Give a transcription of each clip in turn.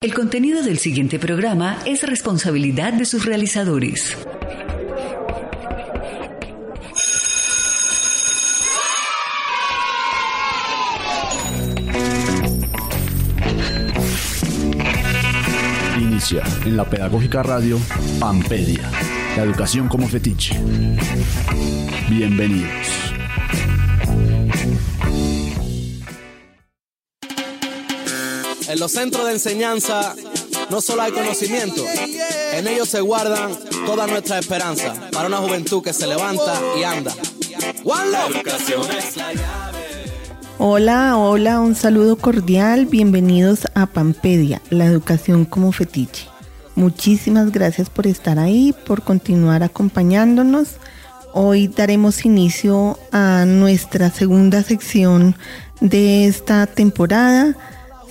El contenido del siguiente programa es responsabilidad de sus realizadores. Inicia en la Pedagógica Radio Pampedia, la educación como fetiche. Bienvenidos. En los centros de enseñanza no solo hay conocimiento, en ellos se guardan toda nuestra esperanza para una juventud que se levanta y anda. Hola, hola, un saludo cordial, bienvenidos a Pampedia, la educación como fetiche. Muchísimas gracias por estar ahí, por continuar acompañándonos. Hoy daremos inicio a nuestra segunda sección de esta temporada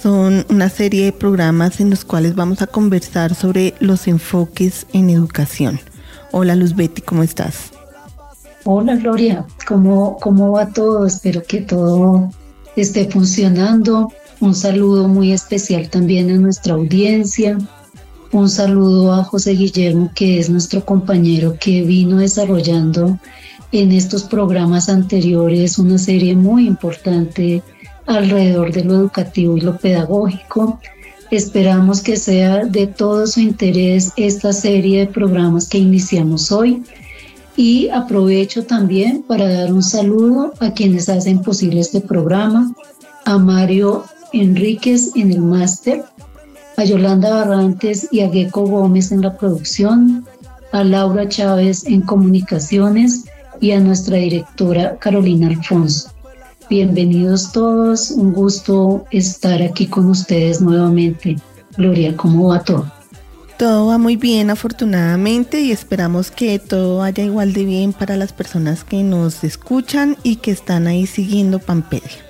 son una serie de programas en los cuales vamos a conversar sobre los enfoques en educación. Hola Luz Betty, ¿cómo estás? Hola Gloria, ¿cómo, cómo va todo? Espero que todo esté funcionando. Un saludo muy especial también a nuestra audiencia. Un saludo a José Guillermo, que es nuestro compañero que vino desarrollando en estos programas anteriores una serie muy importante alrededor de lo educativo y lo pedagógico. Esperamos que sea de todo su interés esta serie de programas que iniciamos hoy y aprovecho también para dar un saludo a quienes hacen posible este programa, a Mario Enríquez en el máster, a Yolanda Barrantes y a Gecko Gómez en la producción, a Laura Chávez en comunicaciones y a nuestra directora Carolina Alfonso. Bienvenidos todos, un gusto estar aquí con ustedes nuevamente. Gloria, ¿cómo va todo? Todo va muy bien afortunadamente y esperamos que todo vaya igual de bien para las personas que nos escuchan y que están ahí siguiendo Pampedia.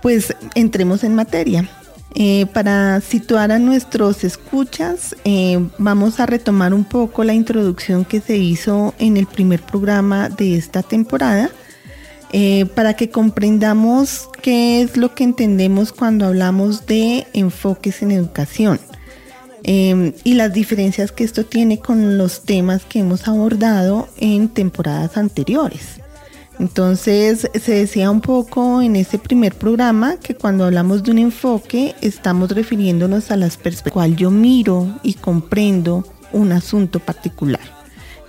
Pues entremos en materia. Eh, para situar a nuestros escuchas, eh, vamos a retomar un poco la introducción que se hizo en el primer programa de esta temporada eh, para que comprendamos qué es lo que entendemos cuando hablamos de enfoques en educación em, y las diferencias que esto tiene con los temas que hemos abordado en temporadas anteriores. Entonces se decía un poco en ese primer programa que cuando hablamos de un enfoque estamos refiriéndonos a las perspectivas cual yo miro y comprendo un asunto particular.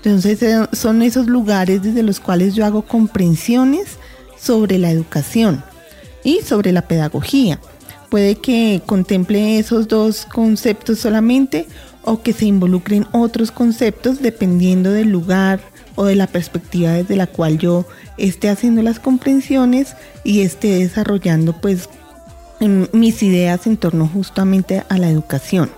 Entonces eh, son esos lugares desde los cuales yo hago comprensiones sobre la educación y sobre la pedagogía. Puede que contemple esos dos conceptos solamente o que se involucren otros conceptos dependiendo del lugar o de la perspectiva desde la cual yo esté haciendo las comprensiones y esté desarrollando pues mis ideas en torno justamente a la educación.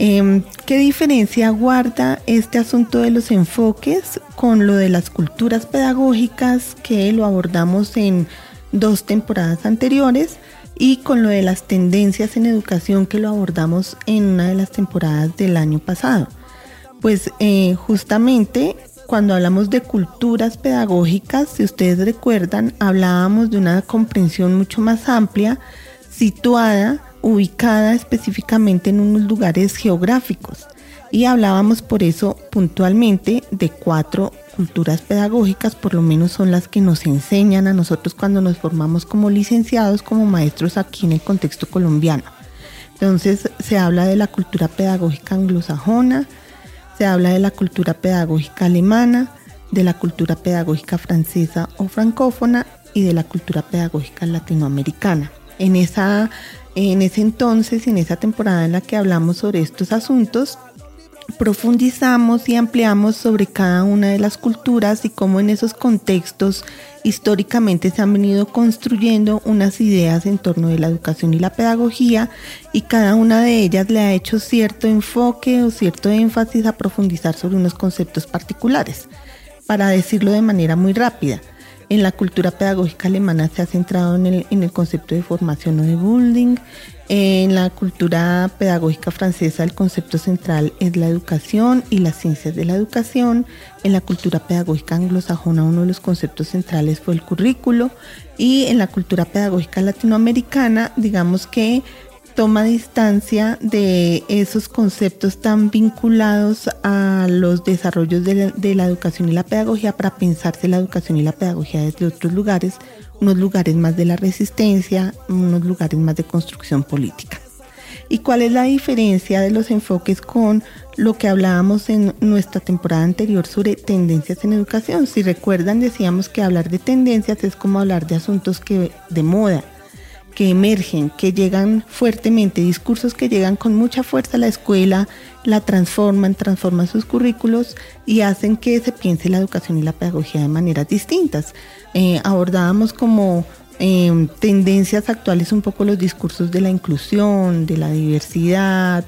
Em, ¿Qué diferencia guarda este asunto de los enfoques con lo de las culturas pedagógicas que lo abordamos en dos temporadas anteriores y con lo de las tendencias en educación que lo abordamos en una de las temporadas del año pasado? Pues eh, justamente cuando hablamos de culturas pedagógicas, si ustedes recuerdan, hablábamos de una comprensión mucho más amplia, situada ubicada específicamente en unos lugares geográficos y hablábamos por eso puntualmente de cuatro culturas pedagógicas, por lo menos son las que nos enseñan a nosotros cuando nos formamos como licenciados, como maestros aquí en el contexto colombiano. Entonces se habla de la cultura pedagógica anglosajona, se habla de la cultura pedagógica alemana, de la cultura pedagógica francesa o francófona y de la cultura pedagógica latinoamericana. En esa en ese entonces, en esa temporada en la que hablamos sobre estos asuntos, profundizamos y ampliamos sobre cada una de las culturas y cómo en esos contextos históricamente se han venido construyendo unas ideas en torno de la educación y la pedagogía y cada una de ellas le ha hecho cierto enfoque o cierto énfasis a profundizar sobre unos conceptos particulares. Para decirlo de manera muy rápida, en la cultura pedagógica alemana se ha centrado en el, concepto de formación o de building. En la cultura pedagógica francesa el concepto central es la educación y las ciencias de la educación. En la cultura pedagógica anglosajona uno de los conceptos centrales fue el currículo. Y en la cultura pedagógica latinoamericana digamos que toma distancia de esos conceptos tan vinculados a los desarrollos de la, educación y la pedagogía para pensarse la educación y la pedagogía desde otros lugares, unos lugares más de la resistencia, unos lugares más de construcción política. ¿Y cuál es la diferencia de los enfoques con lo que hablábamos en nuestra temporada anterior sobre tendencias en educación? Si recuerdan, decíamos que hablar de tendencias es como hablar de asuntos que de moda, que emergen, que llegan fuertemente, discursos que llegan con mucha fuerza a la escuela, la transforman, transforman sus currículos y hacen que se piense la educación y la pedagogía de maneras distintas. Eh, abordábamos como eh, tendencias actuales un poco los discursos de la inclusión, de la diversidad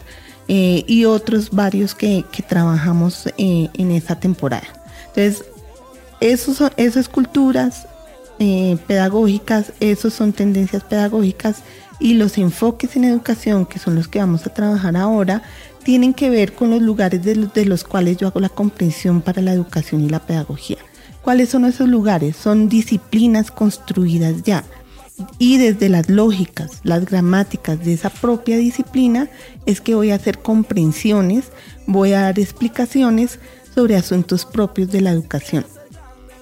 eh, y otros varios que, que trabajamos eh, en esa temporada. Entonces, esos, esas culturas, eh, pedagógicas, esos son tendencias pedagógicas y los enfoques en educación, que son los que vamos a trabajar ahora, tienen que ver con los lugares de los, de los cuales yo hago la comprensión para la educación y la pedagogía. ¿Cuáles son esos lugares? Son disciplinas construidas ya. Y desde las lógicas, las gramáticas de esa propia disciplina es que voy a hacer comprensiones, voy a dar explicaciones sobre asuntos propios de la educación.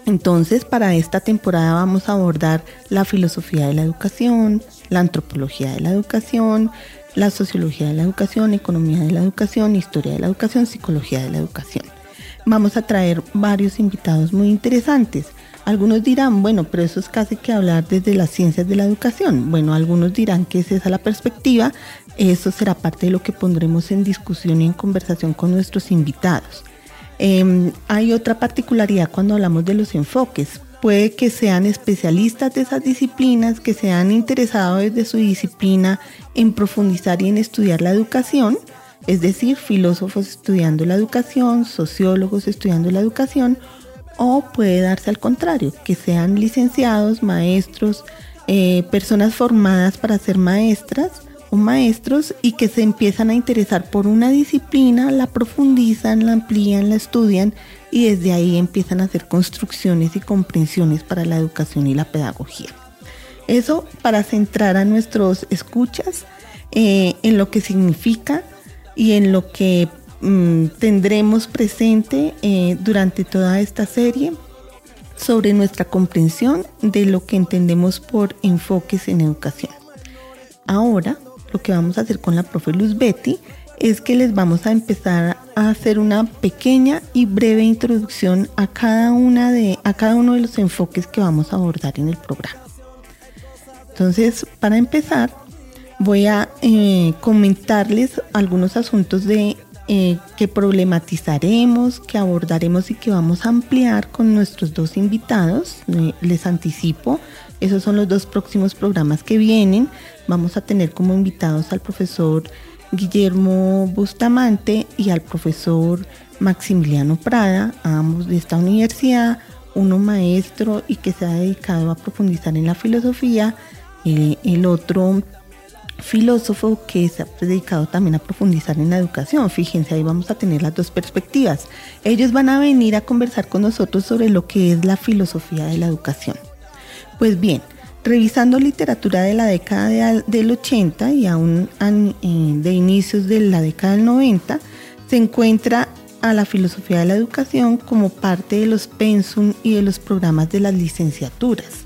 Entonces, para esta temporada vamos a abordar la filosofía de la educación, la antropología de la educación, la sociología de la educación, economía de la educación, historia de la educación, psicología de la educación. Vamos a traer varios invitados muy interesantes. Algunos dirán, bueno, pero eso es casi que hablar desde las ciencias de la educación. Bueno, algunos dirán que es esa la perspectiva. Eso será parte de lo que pondremos en discusión y en conversación con nuestros invitados. Eh, hay otra particularidad cuando hablamos de los enfoques. Puede que sean especialistas de esas disciplinas, que se han interesado desde su disciplina en profundizar y en estudiar la educación, es decir, filósofos estudiando la educación, sociólogos estudiando la educación, o puede darse al contrario, que sean licenciados, maestros, eh, personas formadas para ser maestras o maestros y que se empiezan a interesar por una disciplina, la profundizan, la amplían, la estudian y desde ahí empiezan a hacer construcciones y comprensiones para la educación y la pedagogía. Eso para centrar a nuestros escuchas eh, en lo que significa y en lo que mm, tendremos presente eh, durante toda esta serie sobre nuestra comprensión de lo que entendemos por enfoques en educación. Ahora lo que vamos a hacer con la profe Luz Betty es que les vamos a empezar a hacer una pequeña y breve introducción a cada, una de, a cada uno de los enfoques que vamos a abordar en el programa. Entonces, para empezar, voy a eh, comentarles algunos asuntos de eh, que problematizaremos, que abordaremos y que vamos a ampliar con nuestros dos invitados. Eh, les anticipo, esos son los dos próximos programas que vienen. Vamos a tener como invitados al profesor Guillermo Bustamante y al profesor Maximiliano Prada, ambos de esta universidad, uno maestro y que se ha dedicado a profundizar en la filosofía, eh, el otro filósofo que se ha dedicado también a profundizar en la educación. Fíjense, ahí vamos a tener las dos perspectivas. Ellos van a venir a conversar con nosotros sobre lo que es la filosofía de la educación. Pues bien, revisando literatura de la década del 80 y aún eh, de inicios de la década del 90, se encuentra a la filosofía de la educación como parte de los pensum y de los programas de las licenciaturas.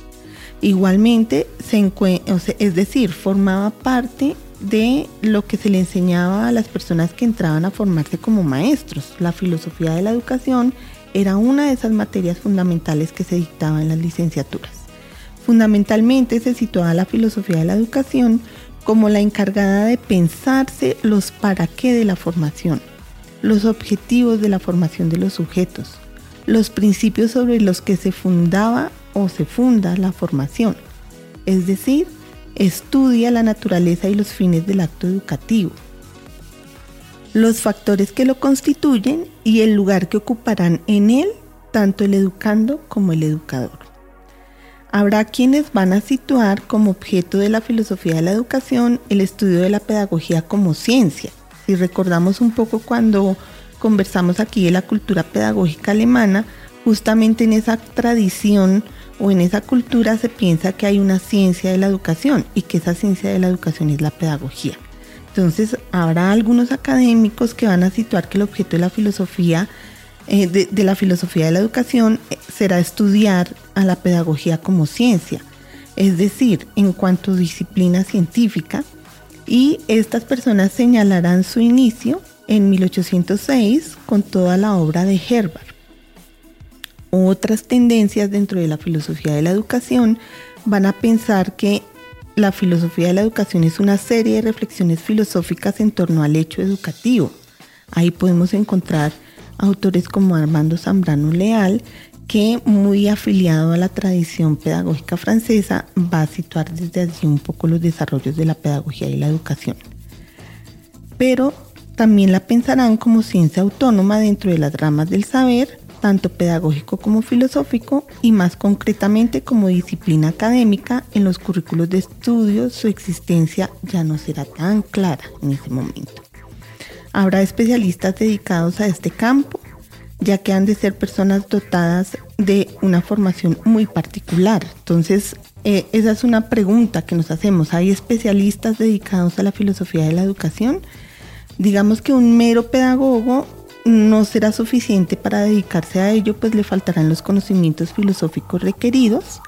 Igualmente, se es decir, formaba parte de lo que se le enseñaba a las personas que entraban a formarse como maestros. La filosofía de la educación era una de esas materias fundamentales que se dictaban en las licenciaturas. Fundamentalmente se situaba la filosofía de la educación como la encargada de pensarse los para qué de la formación, los objetivos de la formación de los sujetos, los principios sobre los que se fundaba o se funda la formación, es decir, estudia la naturaleza y los fines del acto educativo, los factores que lo constituyen y el lugar que ocuparán en él tanto el educando como el educador. Habrá quienes van a situar como objeto de la filosofía de la educación el estudio de la pedagogía como ciencia. Si recordamos un poco cuando conversamos aquí de la cultura pedagógica alemana, justamente en esa tradición o en esa cultura se piensa que hay una ciencia de la educación y que esa ciencia de la educación es la pedagogía. Entonces, habrá algunos académicos que van a situar que el objeto de la filosofía, eh, de, la filosofía de la educación, eh, será estudiar a la pedagogía como ciencia, es decir, en cuanto a disciplina científica, y estas personas señalarán su inicio en 1806 con toda la obra de Herbert. Otras tendencias dentro de la filosofía de la educación van a pensar que la filosofía de la educación es una serie de reflexiones filosóficas en torno al hecho educativo. Ahí podemos encontrar autores como Armando Zambrano Leal, que muy afiliado a la tradición pedagógica francesa va a situar desde allí un poco los desarrollos de la pedagogía y la educación. Pero también la pensarán como ciencia autónoma dentro de las ramas del saber, tanto pedagógico como filosófico, y más concretamente como disciplina académica en los currículos de estudio, su existencia ya no será tan clara en ese momento. Habrá especialistas dedicados a este campo, ya que han de ser personas dotadas de una formación muy particular. Entonces, eh, esa es una pregunta que nos hacemos. ¿Hay especialistas dedicados a la filosofía de la educación? Digamos que un mero pedagogo no será suficiente para dedicarse a ello, pues le faltarán los conocimientos filosóficos requeridos,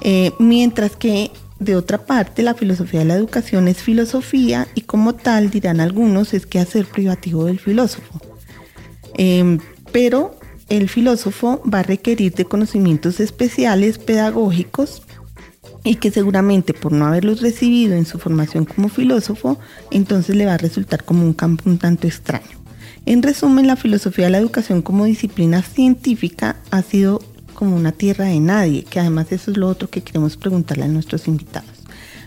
eh, mientras que de otra parte la filosofía de la educación es filosofía y como tal, dirán algunos, es que hacer privativo del filósofo. Em, pero el filósofo va a requerir de conocimientos especiales pedagógicos y que seguramente por no haberlos recibido en su formación como filósofo, entonces le va a resultar como un campo un tanto extraño. En resumen, la filosofía de la educación como disciplina científica ha sido como una tierra de nadie, que además eso es lo otro que queremos preguntarle a nuestros invitados.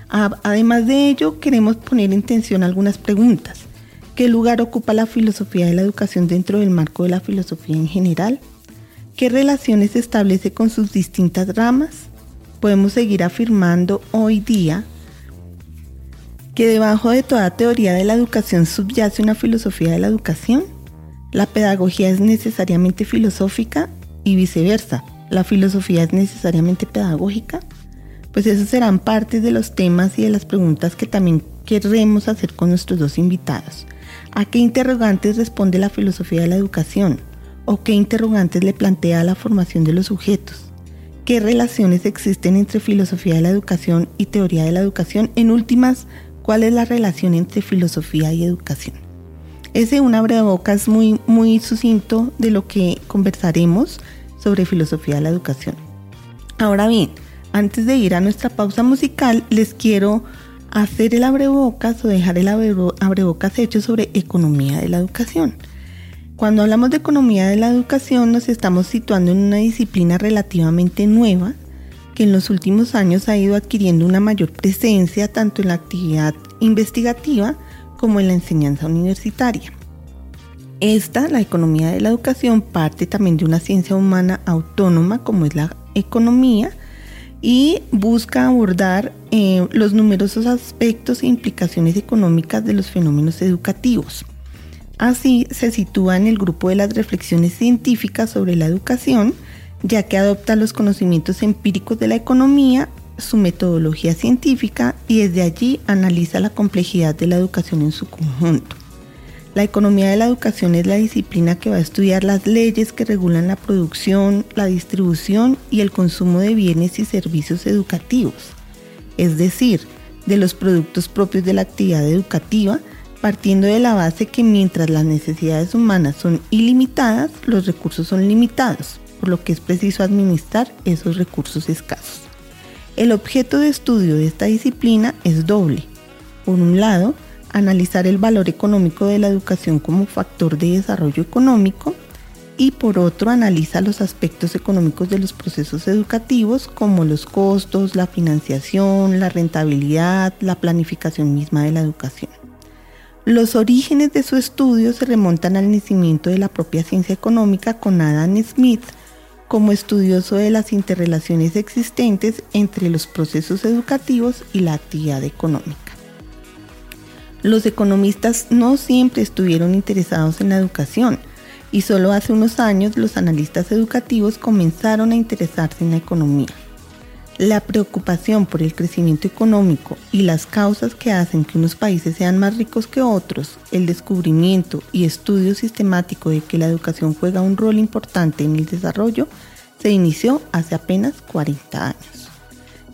Además de ello, queremos poner en tensión algunas preguntas. ¿Qué lugar ocupa la filosofía de la educación dentro del marco de la filosofía en general? ¿Qué relaciones establece con sus distintas ramas? Podemos seguir afirmando hoy día que debajo de toda teoría de la educación subyace una filosofía de la educación. La pedagogía es necesariamente filosófica y viceversa. ¿La filosofía es necesariamente pedagógica? Pues esos serán partes de los temas y de las preguntas que también queremos hacer con nuestros dos invitados. ¿A qué interrogantes responde la filosofía de la educación? ¿O qué interrogantes le plantea la formación de los sujetos? ¿Qué relaciones existen entre filosofía de la educación y teoría de la educación? En últimas, ¿cuál es la relación entre filosofía y educación? Ese un abrebocas muy, muy sucinto de lo que conversaremos sobre filosofía de la educación. Ahora bien, antes de ir a nuestra pausa musical, les quiero hacer el abrebocas o dejar el abrebocas hecho sobre economía de la educación. Cuando hablamos de economía de la educación nos estamos situando en una disciplina relativamente nueva que en los últimos años ha ido adquiriendo una mayor presencia tanto en la actividad investigativa como en la enseñanza universitaria. Esta, la economía de la educación, parte también de una ciencia humana autónoma como es la economía, y busca abordar eh, los numerosos aspectos e implicaciones económicas de los fenómenos educativos. Así se sitúa en el grupo de las reflexiones científicas sobre la educación, ya que adopta los conocimientos empíricos de la economía, su metodología científica y desde allí analiza la complejidad de la educación en su conjunto. La economía de la educación es la disciplina que va a estudiar las leyes que regulan la producción, la distribución y el consumo de bienes y servicios educativos, es decir, de los productos propios de la actividad educativa, partiendo de la base que mientras las necesidades humanas son ilimitadas, los recursos son limitados, por lo que es preciso administrar esos recursos escasos. El objeto de estudio de esta disciplina es doble. Por un lado, analizar el valor económico de la educación como factor de desarrollo económico y por otro analiza los aspectos económicos de los procesos educativos como los costos, la financiación, la rentabilidad, la planificación misma de la educación. Los orígenes de su estudio se remontan al nacimiento de la propia ciencia económica con Adam Smith como estudioso de las interrelaciones existentes entre los procesos educativos y la actividad económica. Los economistas no siempre estuvieron interesados en la educación y solo hace unos años los analistas educativos comenzaron a interesarse en la economía. La preocupación por el crecimiento económico y las causas que hacen que unos países sean más ricos que otros, el descubrimiento y estudio sistemático de que la educación juega un rol importante en el desarrollo, se inició hace apenas 40 años.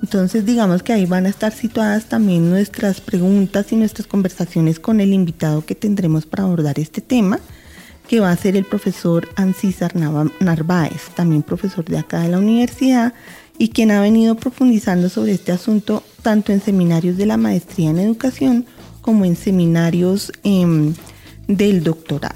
Entonces digamos que ahí van a estar situadas también nuestras preguntas y nuestras conversaciones con el invitado que tendremos para abordar este tema, que va a ser el profesor Ancísar Narváez, también profesor de acá de la universidad, y quien ha venido profundizando sobre este asunto tanto en seminarios de la maestría en educación como en seminarios em, del doctorado.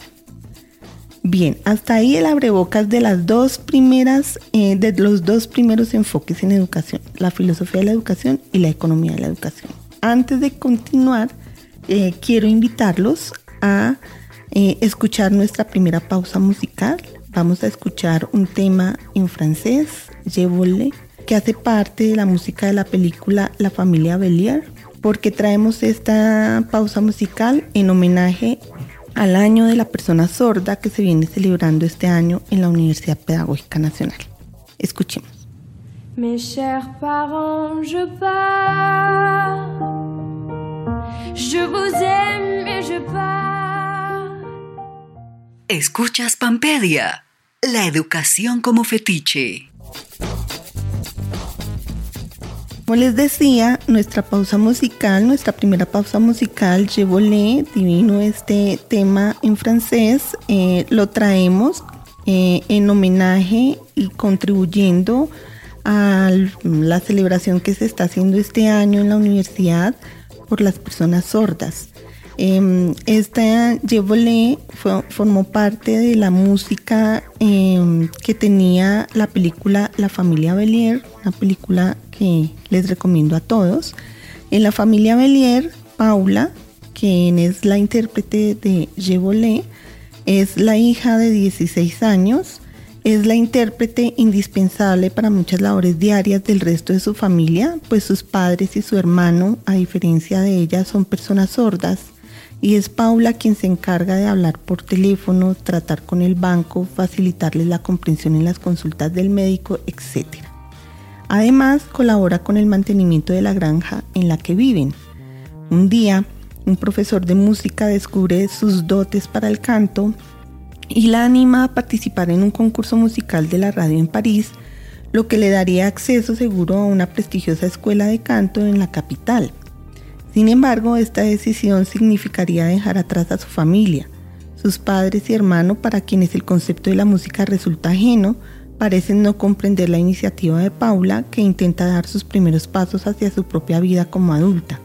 Bien, hasta ahí el abrebocas de las dos primeras, eh, de los dos primeros enfoques en educación, la filosofía de la educación y la economía de la educación. Antes de continuar, eh, quiero invitarlos a eh, escuchar nuestra primera pausa musical. Vamos a escuchar un tema en francés, Je que hace parte de la música de la película La familia Belier, porque traemos esta pausa musical en homenaje al año de la persona sorda que se viene celebrando este año en la Universidad Pedagógica Nacional. Escuchemos. Mes chers parents, je pars. Je vous aime et je pars. Escuchas Pampedia, la educación como fetiche. Como les decía, nuestra pausa musical, nuestra primera pausa musical, Je divino este tema en francés, eh, lo traemos eh, en homenaje y contribuyendo a la celebración que se está haciendo este año en la universidad por las personas sordas. Eh, esta Je formó parte de la música em, que tenía la película La familia Belier, una película les recomiendo a todos. En la familia Belier, Paula, quien es la intérprete de Je es la hija de 16 años, es la intérprete indispensable para muchas labores diarias del resto de su familia, pues sus padres y su hermano, a diferencia de ella, son personas sordas. Y es Paula quien se encarga de hablar por teléfono, tratar con el banco, facilitarles la comprensión en las consultas del médico, etc. Además, colabora con el mantenimiento de la granja en la que viven. Un día, un profesor de música descubre sus dotes para el canto y la anima a participar en un concurso musical de la radio en París, lo que le daría acceso seguro a una prestigiosa escuela de canto en la capital. Sin embargo, esta decisión significaría dejar atrás a su familia, sus padres y hermano para quienes el concepto de la música resulta ajeno, parecen no comprender la iniciativa de Paula que intenta dar sus primeros pasos hacia su propia vida como adulta.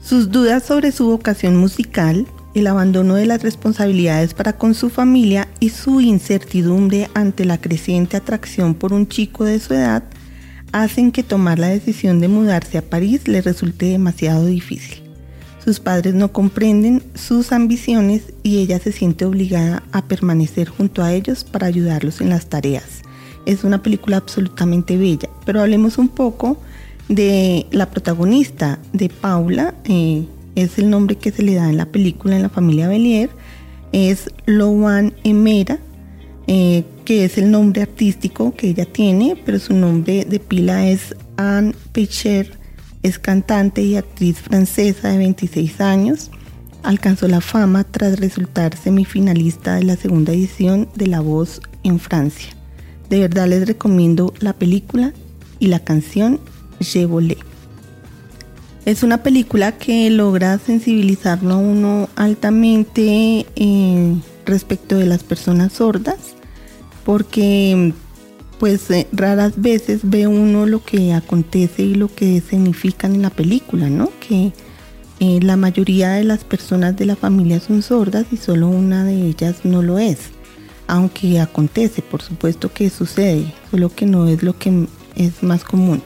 Sus dudas sobre su vocación musical, el abandono de las responsabilidades para con su familia y su incertidumbre ante la creciente atracción por un chico de su edad hacen que tomar la decisión de mudarse a París le resulte demasiado difícil. Sus padres no comprenden sus ambiciones y ella se siente obligada a permanecer junto a ellos para ayudarlos en las tareas. Es una película absolutamente bella, pero hablemos un poco de la protagonista, de Paula, eh, es el nombre que se le da en la película en la familia Belier, es Loan Emera, eh, que es el nombre artístico que ella tiene, pero su nombre de pila es Anne Pecher es cantante y actriz francesa de 26 años. Alcanzó la fama tras resultar semifinalista de la segunda edición de La Voz en Francia. De verdad les recomiendo la película y la canción Je volé. Es una película que logra sensibilizarlo a uno altamente eh, respecto de las personas sordas, porque pues eh, raras veces ve uno lo que acontece y lo que significan en la película, ¿no? Que eh, la mayoría de las personas de la familia son sordas y solo una de ellas no lo es. Aunque acontece, por supuesto que sucede, solo que no es lo que es más común.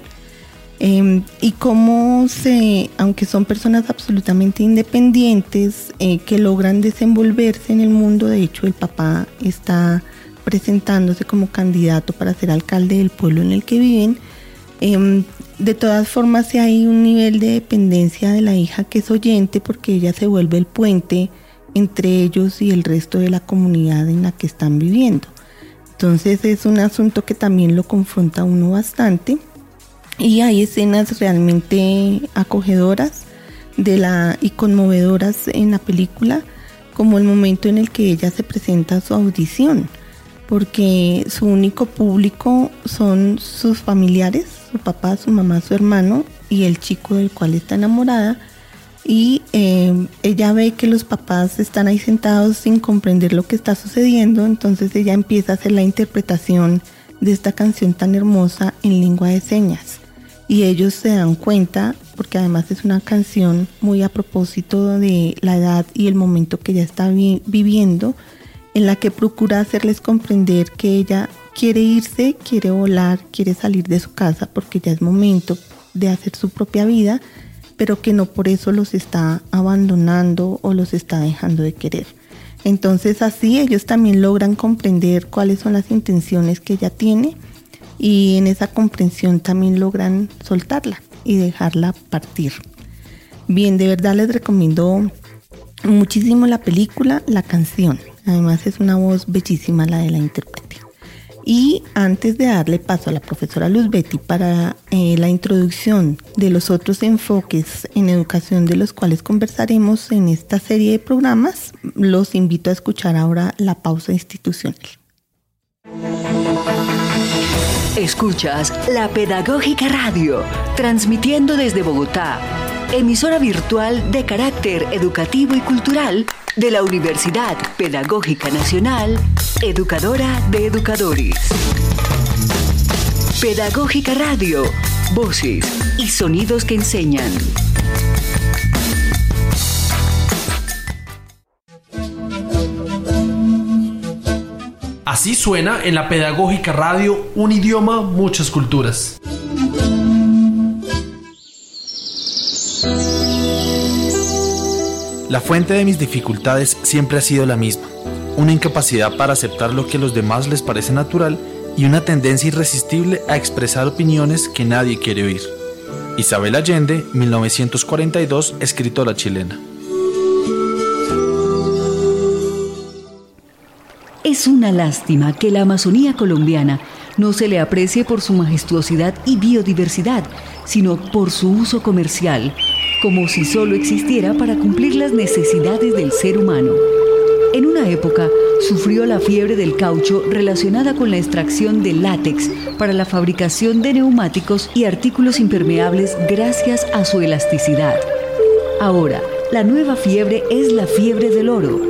Em, y cómo se, aunque son personas absolutamente independientes, eh, que logran desenvolverse en el mundo, de hecho el papá está presentándose como candidato para ser alcalde del pueblo en el que viven. Em, de todas formas, si hay un nivel de dependencia de la hija que es oyente porque ella se vuelve el puente entre ellos y el resto de la comunidad en la que están viviendo. Entonces es un asunto que también lo confronta uno bastante. y hay escenas realmente acogedoras de la, y conmovedoras en la película, como el momento en el que ella se presenta a su audición, porque su único público son sus familiares, su papá, su mamá, su hermano y el chico del cual está enamorada. Y eh, ella ve que los papás están ahí sentados sin comprender lo que está sucediendo, entonces ella empieza a hacer la interpretación de esta canción tan hermosa en lengua de señas y ellos se dan cuenta, porque además es una canción muy a propósito de la edad y el momento que ella está viviendo, en la que procura hacerles comprender que ella quiere irse, quiere volar, quiere salir de su casa porque ya es momento de hacer su propia vida, pero que no por eso los está abandonando o los está dejando de querer. Entonces así ellos también logran comprender cuáles son las intenciones que ella tiene y en esa comprensión también logran soltarla y dejarla partir. Bien, de verdad les recomiendo muchísimo la película, la canción. Además es una voz bellísima la de la intérprete. Y antes de darle paso a la profesora Luz Betty para eh, la introducción de los otros enfoques en educación de los cuales conversaremos en esta serie de programas, los invito a escuchar ahora la pausa institucional. Escuchas la Pedagógica Radio, transmitiendo desde Bogotá, emisora virtual de carácter educativo y cultural de la Universidad Pedagógica Nacional, educadora de educadores. Pedagógica Radio, voces y sonidos que enseñan. Así suena en la Pedagógica Radio un idioma, muchas culturas. La fuente de mis dificultades siempre ha sido la misma, una incapacidad para aceptar lo que a los demás les parece natural y una tendencia irresistible a expresar opiniones que nadie quiere oír. Isabel Allende, 1942, escritora chilena. Es una lástima que la Amazonía colombiana no se le aprecie por su majestuosidad y biodiversidad, sino por su uso comercial, como si solo existiera para cumplir las necesidades del ser humano. En una época sufrió la fiebre del caucho relacionada con la extracción de látex para la fabricación de neumáticos y artículos impermeables gracias a su elasticidad. Ahora, la nueva fiebre es la fiebre del oro.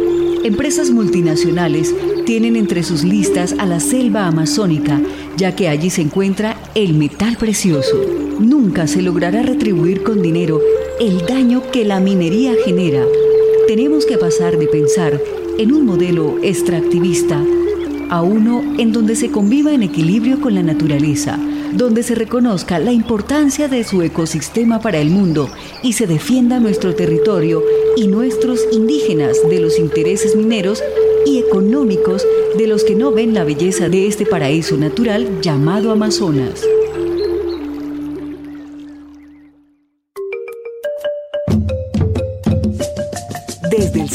Empresas multinacionales tienen entre sus listas a la selva amazónica, ya que allí se encuentra el metal precioso. Nunca se logrará retribuir con dinero el daño que la minería genera. Tenemos que pasar de pensar en un modelo extractivista a uno en donde se conviva en equilibrio con la naturaleza, donde se reconozca la importancia de su ecosistema para el mundo y se defienda nuestro territorio y nuestros indígenas de los intereses mineros y económicos de los que no ven la belleza de este paraíso natural llamado Amazonas.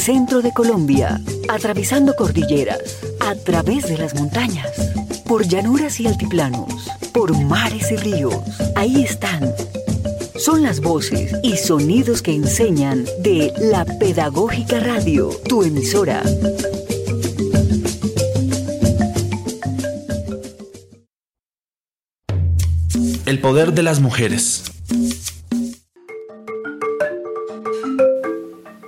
Centro de Colombia, atravesando cordilleras, a través de las montañas, por llanuras y altiplanos, por mares y ríos, ahí están. Son las voces y sonidos que enseñan de la Pedagógica Radio, tu emisora. El poder de las mujeres.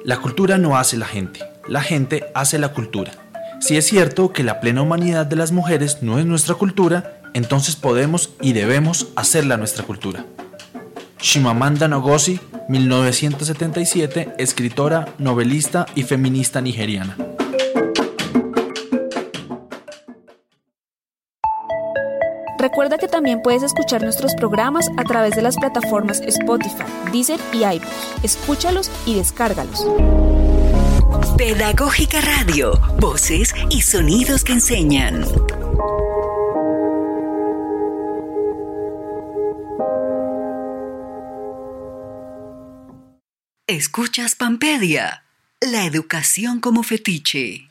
La cultura no hace la gente, la gente hace la cultura. Si es cierto que la plena humanidad de las mujeres no es nuestra cultura, entonces podemos y debemos hacerla nuestra cultura. Shimamanda Ngozi, 1977, escritora, novelista y feminista nigeriana. Recuerda que también puedes escuchar nuestros programas a través de las plataformas Spotify, Deezer y iVoox. Escúchalos y descárgalos. Pedagógica Radio, voces y sonidos que enseñan. Escuchas Pampedia, la educación como fetiche.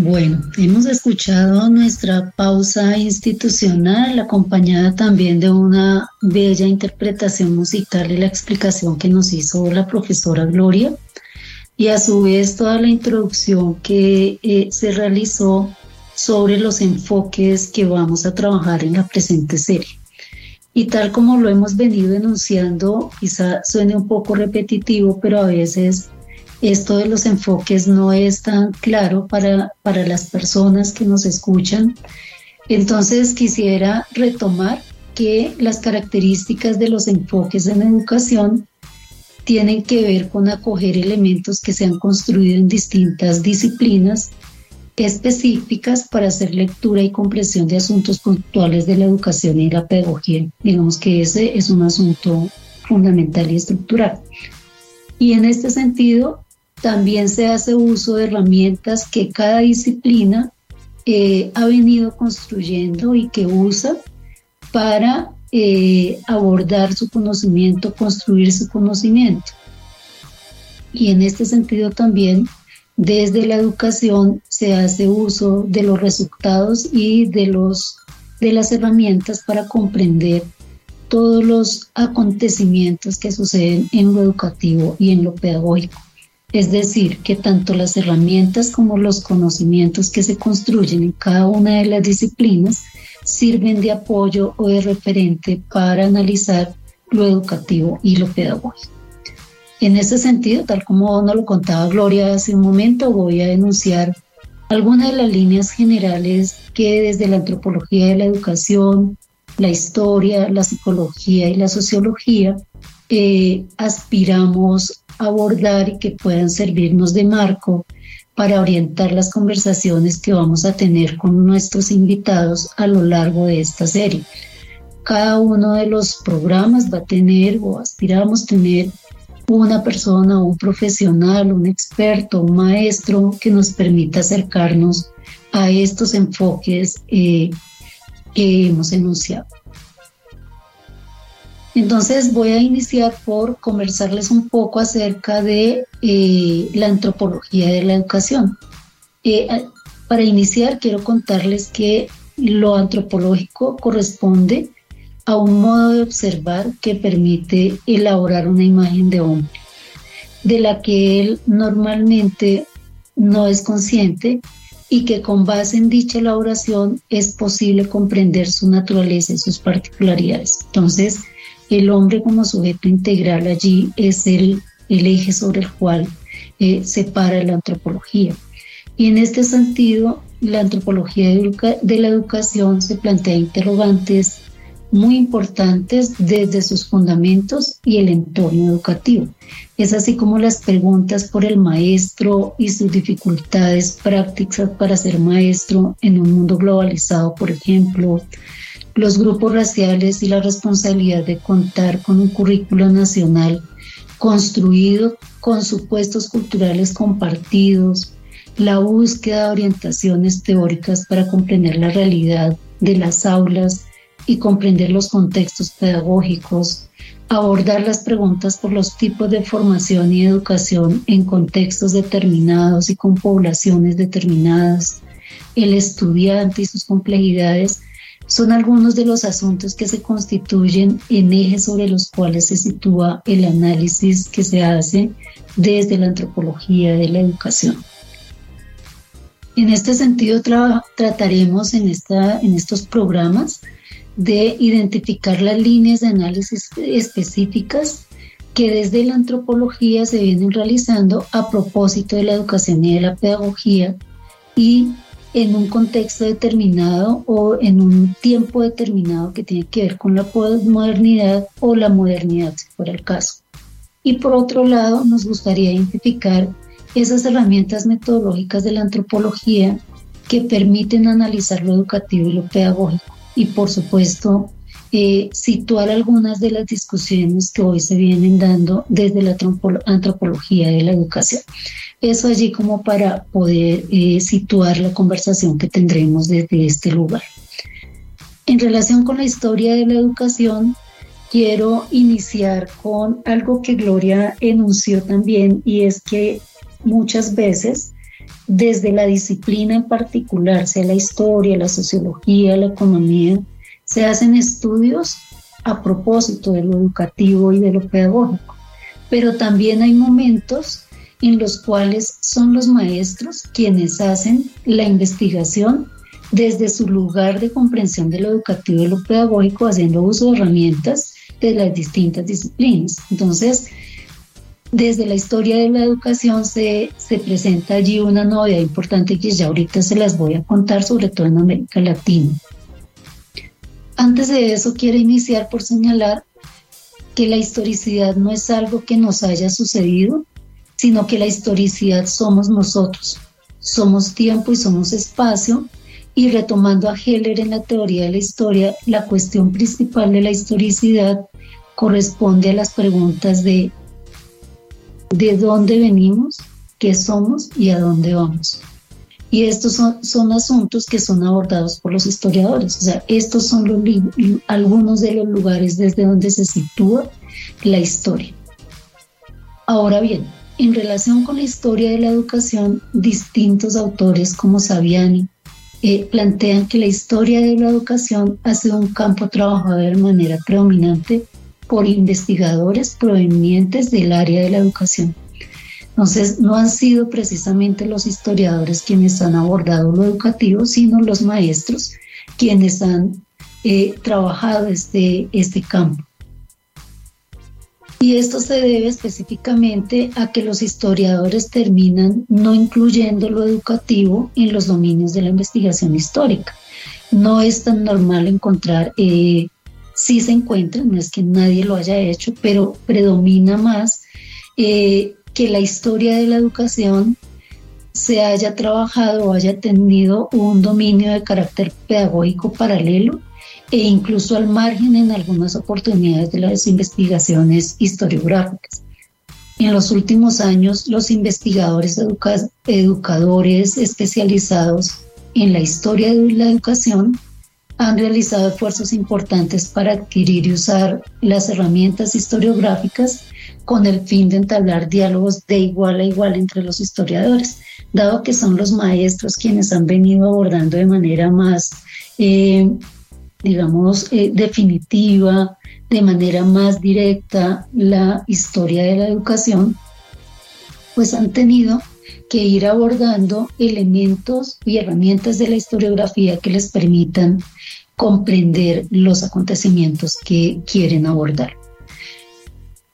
Bueno, hemos escuchado nuestra pausa institucional acompañada también de una bella interpretación musical y la explicación que nos hizo la profesora Gloria y a su vez toda la introducción que eh, se realizó sobre los enfoques que vamos a trabajar en la presente serie. Y tal como lo hemos venido enunciando, quizá suene un poco repetitivo, pero a veces esto de los enfoques no es tan claro para, para las personas que nos escuchan. Entonces quisiera retomar que las características de los enfoques en educación tienen que ver con acoger elementos que se han construido en distintas disciplinas específicas para hacer lectura y comprensión de asuntos puntuales de la educación y la pedagogía. Digamos que ese es un asunto fundamental y estructural. Y en este sentido, también se hace uso de herramientas que cada disciplina eh, ha venido construyendo y que usa para eh, abordar su conocimiento, construir su conocimiento. Y en este sentido también desde la educación se hace uso de los resultados y de, los, de las herramientas para comprender todos los acontecimientos que suceden en lo educativo y en lo pedagógico. Es decir, que tanto las herramientas como los conocimientos que se construyen en cada una de las disciplinas sirven de apoyo o de referente para analizar lo educativo y lo pedagógico. En ese sentido, tal como nos lo contaba Gloria hace un momento, voy a denunciar algunas de las líneas generales que desde la antropología de la educación, la historia, la psicología y la sociología eh, aspiramos abordar y que puedan servirnos de marco para orientar las conversaciones que vamos a tener con nuestros invitados a lo largo de esta serie. Cada uno de los programas va a tener o aspiramos tener una persona, un profesional, un experto, un maestro que nos permita acercarnos a estos enfoques eh, que hemos enunciado. Entonces voy a iniciar por conversarles un poco acerca de eh, la antropología de la educación. Eh, para iniciar quiero contarles que lo antropológico corresponde a un modo de observar que permite elaborar una imagen de hombre, de la que él normalmente no es consciente y que con base en dicha elaboración es posible comprender su naturaleza y sus particularidades. Entonces, el hombre como sujeto integral allí es el, eje sobre el cual eh, se para la antropología. Y en este sentido, la antropología de la educación se plantea interrogantes muy importantes desde sus fundamentos y el entorno educativo. Es así como las preguntas por el maestro y sus dificultades prácticas para ser maestro en un mundo globalizado, por ejemplo, los grupos raciales y la responsabilidad de contar con un currículo nacional construido con supuestos culturales compartidos, la búsqueda de orientaciones teóricas para comprender la realidad de las aulas y comprender los contextos pedagógicos, abordar las preguntas por los tipos de formación y educación en contextos determinados y con poblaciones determinadas, el estudiante y sus complejidades son algunos de los asuntos que se constituyen en ejes sobre los cuales se sitúa el análisis que se hace desde la antropología de la educación. En este sentido, trataremos en, esta, en estos programas de identificar las líneas de análisis específicas que desde la antropología se vienen realizando a propósito de la educación y de la pedagogía y en un contexto determinado o en un tiempo determinado que tiene que ver con la modernidad o la modernidad, si fuera el caso. Y por otro lado, nos gustaría identificar esas herramientas metodológicas de la antropología que permiten analizar lo educativo y lo pedagógico. Y por supuesto, eh, situar algunas de las discusiones que hoy se vienen dando desde la antropología de la educación. Eso allí como para poder eh, situar la conversación que tendremos desde este lugar. En relación con la historia de la educación, quiero iniciar con algo que Gloria enunció también y es que muchas veces desde la disciplina en particular, sea la historia, la sociología, la economía, se hacen estudios a propósito de lo educativo y de lo pedagógico. Pero también hay momentos en los cuales son los maestros quienes hacen la investigación desde su lugar de comprensión de lo educativo y lo pedagógico, haciendo uso de herramientas de las distintas disciplinas. Entonces, desde la historia de la educación se, se presenta allí una novedad importante que ya ahorita se las voy a contar, sobre todo en América Latina. Antes de eso, quiero iniciar por señalar que la historicidad no es algo que nos haya sucedido, sino que la historicidad somos nosotros. Somos tiempo y somos espacio. Y retomando a Heller en la teoría de la historia, la cuestión principal de la historicidad corresponde a las preguntas de de dónde venimos, qué somos y a dónde vamos. Y estos son, asuntos que son abordados por los historiadores. O sea, estos son algunos de los lugares desde donde se sitúa la historia. Ahora bien, en relación con la historia de la educación, distintos autores como Saviani eh, plantean que la historia de la educación ha sido un campo trabajado de manera predominante por investigadores provenientes del área de la educación. Entonces, no han sido precisamente los historiadores quienes han abordado lo educativo, sino los maestros quienes han eh, trabajado este, este campo. Y esto se debe específicamente a que los historiadores terminan no incluyendo lo educativo en los dominios de la investigación histórica. No es tan normal encontrar eh, sí se encuentra, no es que nadie lo haya hecho, pero predomina más eh, que la historia de la educación se haya trabajado o haya tenido un dominio de carácter pedagógico paralelo e incluso al margen en algunas oportunidades de las investigaciones historiográficas. En los últimos años, los investigadores educadores especializados en la historia de la educación han realizado esfuerzos importantes para adquirir y usar las herramientas historiográficas con el fin de entablar diálogos de igual a igual entre los historiadores, dado que son los maestros quienes han venido abordando de manera más, eh, digamos, eh, definitiva, de manera más directa la historia de la educación, pues han tenido que ir abordando elementos y herramientas de la historiografía que les permitan comprender los acontecimientos que quieren abordar.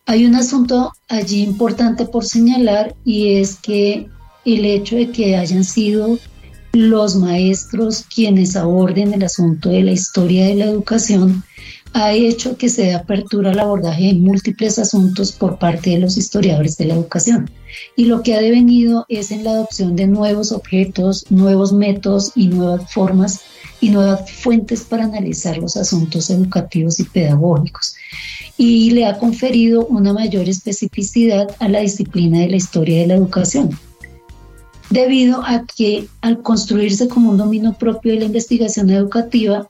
Hay un asunto allí importante por señalar y es que el hecho de que hayan sido los maestros quienes aborden el asunto de la historia de la educación ha hecho que se dé apertura al abordaje de múltiples asuntos por parte de los historiadores de la educación. Y lo que ha devenido es en la adopción de nuevos objetos, nuevos métodos y nuevas formas y nuevas fuentes para analizar los asuntos educativos y pedagógicos. Y le ha conferido una mayor especificidad a la disciplina de la historia de la educación, debido a que al construirse como un dominio propio de la investigación educativa,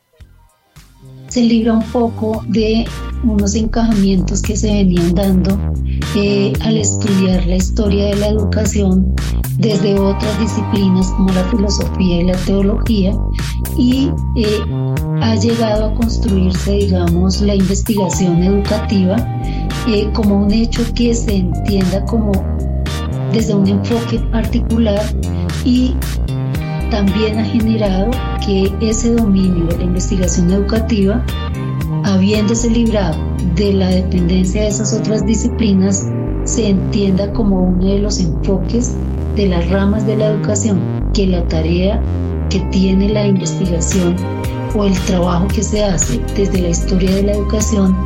se libra un poco de unos encajamientos que se venían dando eh, al estudiar la historia de la educación desde otras disciplinas como la filosofía y la teología y eh, ha llegado a construirse, digamos, la investigación educativa eh, como un hecho que se entienda como desde un enfoque particular y también ha generado que ese dominio de la investigación educativa, habiéndose librado de la dependencia de esas otras disciplinas, se entienda como uno de los enfoques de las ramas de la educación, que la tarea que tiene la investigación o el trabajo que se hace desde la historia de la educación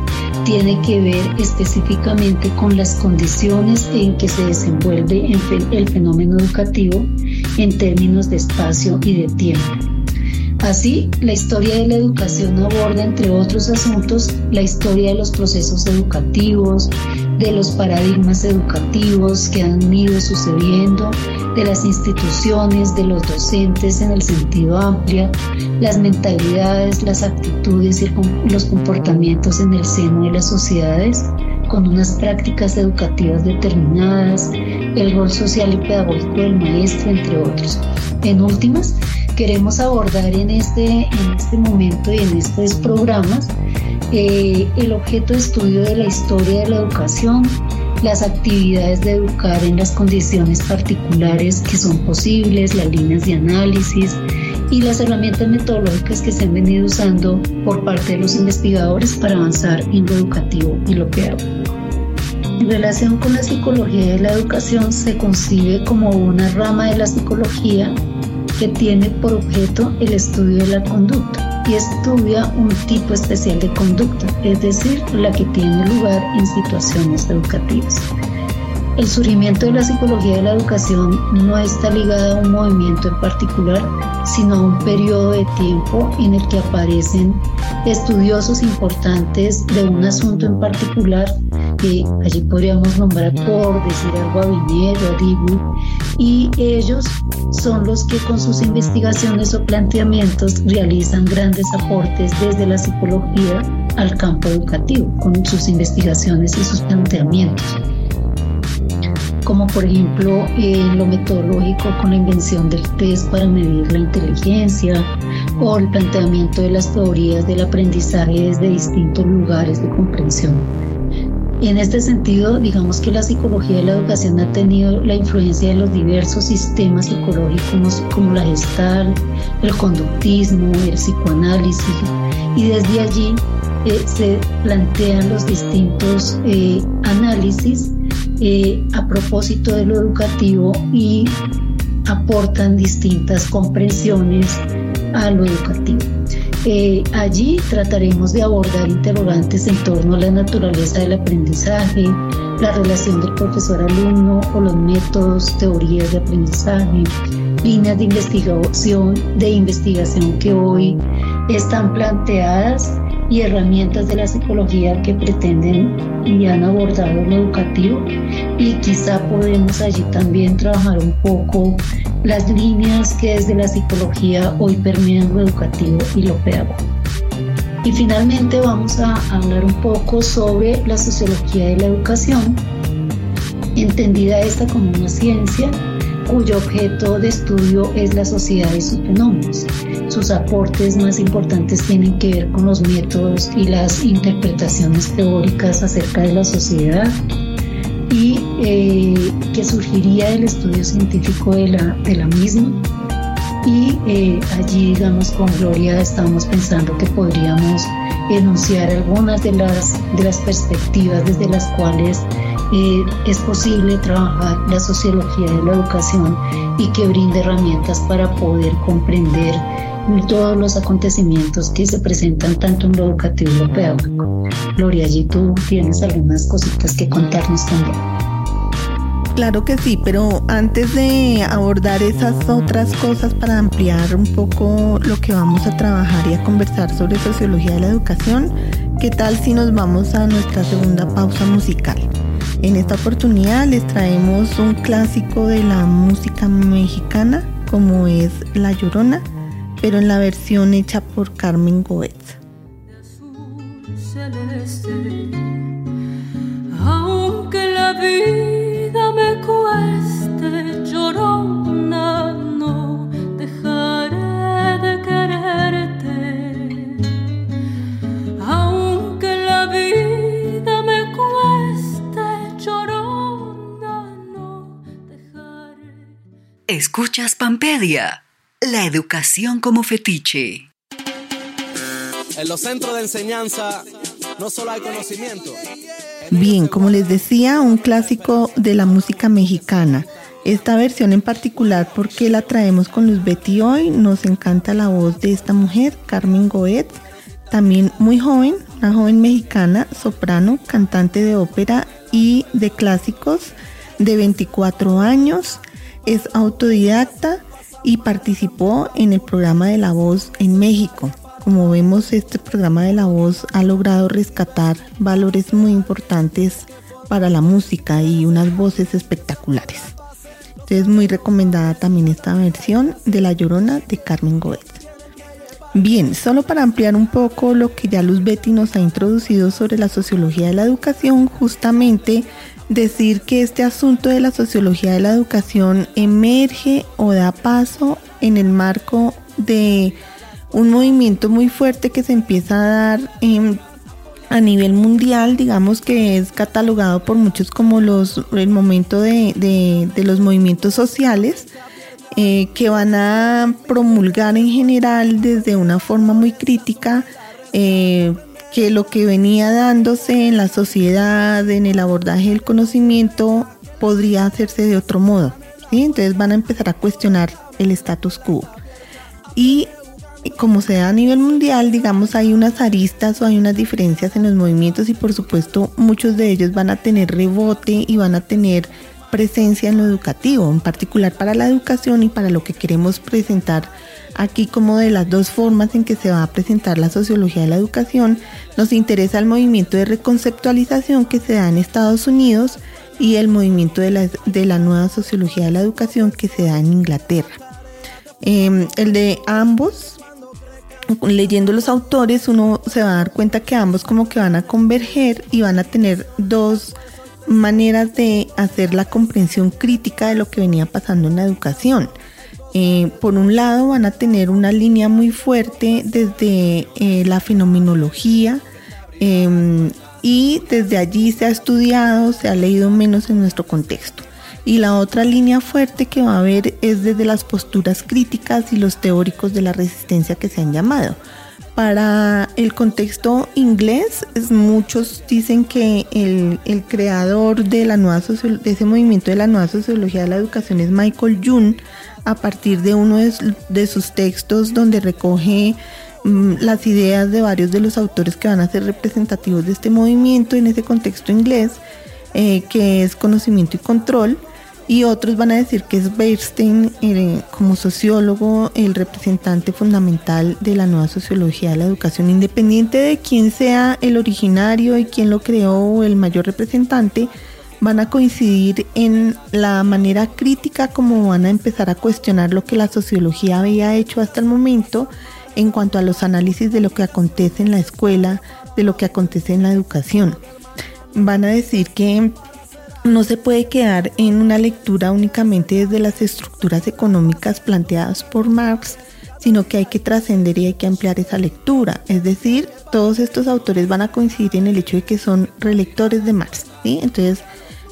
tiene que ver específicamente con las condiciones en que se desenvuelve el fenómeno educativo en términos de espacio y de tiempo. Así, la historia de la educación aborda, entre otros asuntos, la historia de los procesos educativos, de los paradigmas educativos que han ido sucediendo, de las instituciones, de los docentes en el sentido amplio, las mentalidades, las actitudes y los comportamientos en el seno de las sociedades, con unas prácticas educativas determinadas, el rol social y pedagógico del maestro, entre otros. En últimas, queremos abordar en este, en este momento y en estos programas eh, el objeto de estudio de la historia de la educación, las actividades de educar en las condiciones particulares que son posibles, las líneas de análisis y las herramientas metodológicas que se han venido usando por parte de los investigadores para avanzar en lo educativo y lo pedagógico. En relación con la psicología de la educación se concibe como una rama de la psicología que tiene por objeto el estudio de la conducta y estudia un tipo especial de conducta, es decir, la que tiene lugar en situaciones educativas. El surgimiento de la psicología de la educación no está ligado a un movimiento en particular, sino a un periodo de tiempo en el que aparecen estudiosos importantes de un asunto en particular, que allí podríamos nombrar por decir algo a Viñero, a y ellos son los que con sus investigaciones o planteamientos realizan grandes aportes desde la psicología al campo educativo, con sus investigaciones y sus planteamientos como por ejemplo en lo metodológico con la invención del test para medir la inteligencia o el planteamiento de las teorías del aprendizaje desde distintos lugares de comprensión. En este sentido, digamos que la psicología de la educación ha tenido la influencia de los diversos sistemas psicológicos como la gestal, el conductismo, el psicoanálisis, y desde allí eh, se plantean los distintos eh, análisis eh, a propósito de lo educativo y aportan distintas comprensiones a lo educativo. Eh, allí trataremos de abordar interrogantes en torno a la naturaleza del aprendizaje, la relación del profesor-alumno o los métodos, teorías de aprendizaje, líneas de investigación, de investigación que hoy están planteadas y herramientas de la psicología que pretenden y han abordado lo educativo y quizá podemos allí también trabajar un poco las líneas que desde la psicología hoy permean lo educativo y lo pedagógico. Y finalmente vamos a hablar un poco sobre la sociología de la educación, entendida esta como una ciencia cuyo objeto de estudio es la sociedad y sus fenómenos. Sus aportes más importantes tienen que ver con los métodos y las interpretaciones teóricas acerca de la sociedad y eh, que surgiría del estudio científico de la, de la misma. Y eh, allí, digamos, con Gloria estamos pensando que podríamos enunciar algunas de las, de las perspectivas desde las cuales eh, es posible trabajar la sociología de la educación y que brinde herramientas para poder comprender todos los acontecimientos que se presentan tanto en lo educativo y lo pedagógico. Gloria, allí tú tienes algunas cositas que contarnos también. Claro que sí, pero antes de abordar esas otras cosas para ampliar un poco lo que vamos a trabajar y a conversar sobre sociología de la educación, ¿qué tal si nos vamos a nuestra segunda pausa musical? En esta oportunidad les traemos un clásico de la música mexicana como es La Llorona, pero en la versión hecha por Carmen Goetz. Escuchas Pampedia la educación como fetiche. En los centros de enseñanza no solo hay conocimiento. Bien, como les decía, un clásico de la música mexicana. Esta versión en particular, porque la traemos con Luz Betty hoy, nos encanta la voz de esta mujer, Carmen Goetz, también muy joven, una joven mexicana, soprano, cantante de ópera y de clásicos, de 24 años, es autodidacta, y participó en el programa de La Voz en México. Como vemos, este programa de La Voz ha logrado rescatar valores muy importantes para la música y unas voces espectaculares. Entonces, muy recomendada también esta versión de La Llorona de Carmen Goetz. Bien, solo para ampliar un poco lo que ya Luz Betty nos ha introducido sobre la sociología de la educación, justamente decir que este asunto de la sociología de la educación emerge o da paso en el marco de un movimiento muy fuerte que se empieza a dar a nivel mundial, digamos que es catalogado por muchos como los, el momento de, los movimientos sociales, eh, que van a promulgar en general desde una forma muy crítica eh, que lo que venía dándose en la sociedad, en el abordaje del conocimiento, podría hacerse de otro modo. Entonces van a empezar a cuestionar el status quo. Y como se da a nivel mundial, digamos, hay unas aristas o hay unas diferencias en los movimientos y por supuesto muchos de ellos van a tener rebote y van a tener presencia en lo educativo, en particular para la educación y para lo que queremos presentar aquí como de las dos formas en que se va a presentar la sociología de la educación, nos interesa el movimiento de reconceptualización que se da en Estados Unidos y el movimiento de la, de la nueva sociología de la educación que se da en Inglaterra. Em, el de ambos leyendo los autores uno se va a dar cuenta que ambos como que van a converger y van a tener dos maneras de hacer la comprensión crítica de lo que venía pasando en la educación. Eh, por un lado van a tener una línea muy fuerte desde eh, la fenomenología em, y desde allí se ha estudiado, se ha leído menos en nuestro contexto. Y la otra línea fuerte que va a haber es desde las posturas críticas y los teóricos de la resistencia que se han llamado. Para el contexto inglés, muchos dicen que el, creador de, la nueva de ese movimiento de la nueva sociología de la educación es Michael Young, a partir de uno de, sus textos donde recoge mm, las ideas de varios de los autores que van a ser representativos de este movimiento en ese contexto inglés, eh, que es conocimiento y control y otros van a decir que es Bernstein eh, como sociólogo el representante fundamental de la nueva sociología de la educación, independiente de quién sea el originario y quién lo creó o el mayor representante, van a coincidir en la manera crítica como van a empezar a cuestionar lo que la sociología había hecho hasta el momento en cuanto a los análisis de lo que acontece en la escuela, de lo que acontece en la educación. Van a decir que no se puede quedar en una lectura únicamente desde las estructuras económicas planteadas por Marx, sino que hay que trascender y hay que ampliar esa lectura. Es decir, todos estos autores van a coincidir en el hecho de que son relectores de Marx. Entonces,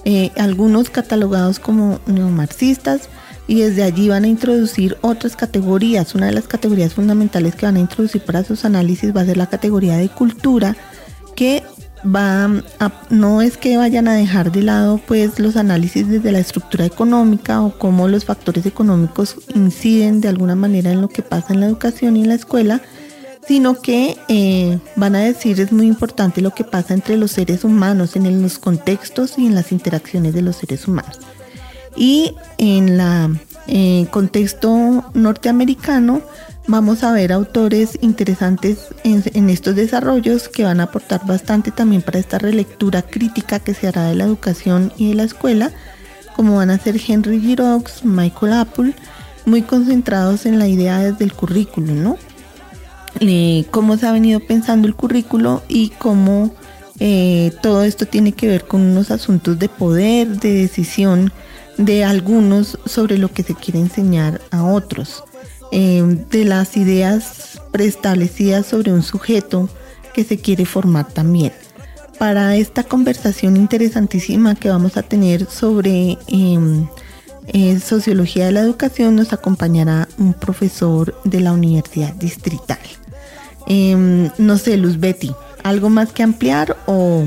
eh, algunos catalogados como neomarxistas y desde allí van a introducir otras categorías. Una de las categorías fundamentales que van a introducir para sus análisis va a ser la categoría de cultura, que va no es que vayan a dejar de lado pues los análisis desde la estructura económica o cómo los factores económicos inciden de alguna manera en lo que pasa en la educación y en la escuela, sino que eh, van a decir es muy importante lo que pasa entre los seres humanos, en los contextos y en las interacciones de los seres humanos. Y en el eh, contexto norteamericano, vamos a ver autores interesantes en, estos desarrollos que van a aportar bastante también para esta relectura crítica que se hará de la educación y de la escuela, como van a ser Henry Giroux, Michael Apple, muy concentrados en la idea desde el currículo, ¿no? Cómo se ha venido pensando el currículo y cómo eh, todo esto tiene que ver con unos asuntos de poder, de decisión de algunos sobre lo que se quiere enseñar a otros. Eh, de las ideas preestablecidas sobre un sujeto que se quiere formar también. Para esta conversación interesantísima que vamos a tener sobre em, eh, sociología de la educación nos acompañará un profesor de la Universidad Distrital. Em, no sé, Luz Betty, ¿algo más que ampliar o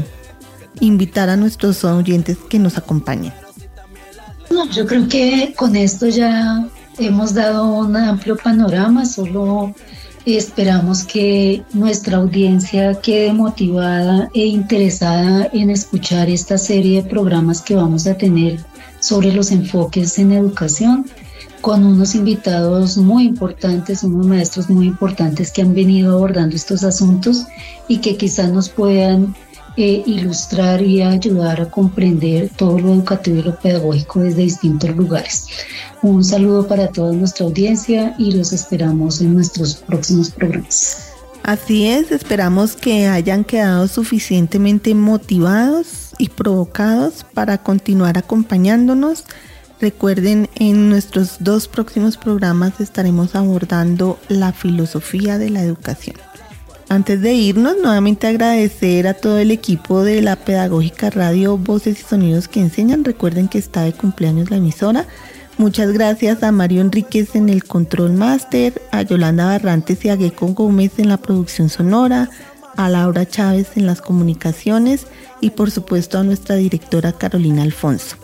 invitar a nuestros oyentes que nos acompañen? No, yo creo que con esto ya hemos dado un amplio panorama, solo esperamos que nuestra audiencia quede motivada e interesada en escuchar esta serie de programas que vamos a tener sobre los enfoques en educación con unos invitados muy importantes, unos maestros muy importantes que han venido abordando estos asuntos y que quizás nos puedan eh, ilustrar y ayudar a comprender todo lo educativo y lo pedagógico desde distintos lugares. Un saludo para toda nuestra audiencia y los esperamos en nuestros próximos programas. Así es, esperamos que hayan quedado suficientemente motivados y provocados para continuar acompañándonos. Recuerden, en nuestros dos próximos programas estaremos abordando la filosofía de la educación. Antes de irnos, nuevamente agradecer a todo el equipo de la Pedagógica Radio Voces y Sonidos que enseñan. Recuerden que está de cumpleaños la emisora. Muchas gracias a Mario Enríquez en el Control Master, a Yolanda Barrantes y a Gecko Gómez en la producción sonora, a Laura Chávez en las comunicaciones y por supuesto a nuestra directora Carolina Alfonso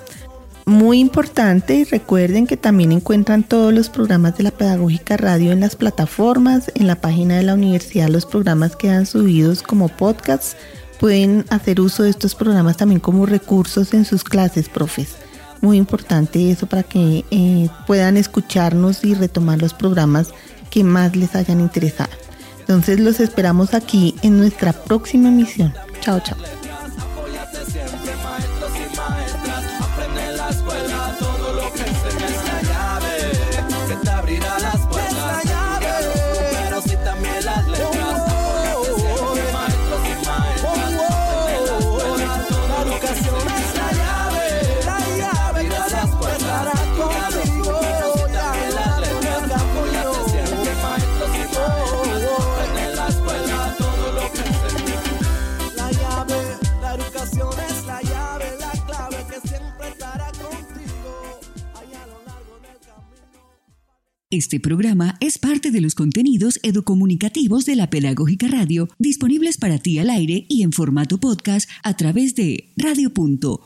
muy importante, recuerden que también encuentran todos los programas de la Pedagógica Radio en las plataformas, en la página de la universidad los programas quedan subidos como podcasts. Pueden hacer uso de estos programas también como recursos en sus clases, profes. Muy importante eso para que eh, puedan escucharnos y retomar los programas que más les hayan interesado. Entonces los esperamos aquí en nuestra próxima emisión. Chao, chao. Este programa es parte de los contenidos educomunicativos de la Pedagógica Radio, disponibles para ti al aire y en formato podcast a través de radio.upn.edu.co.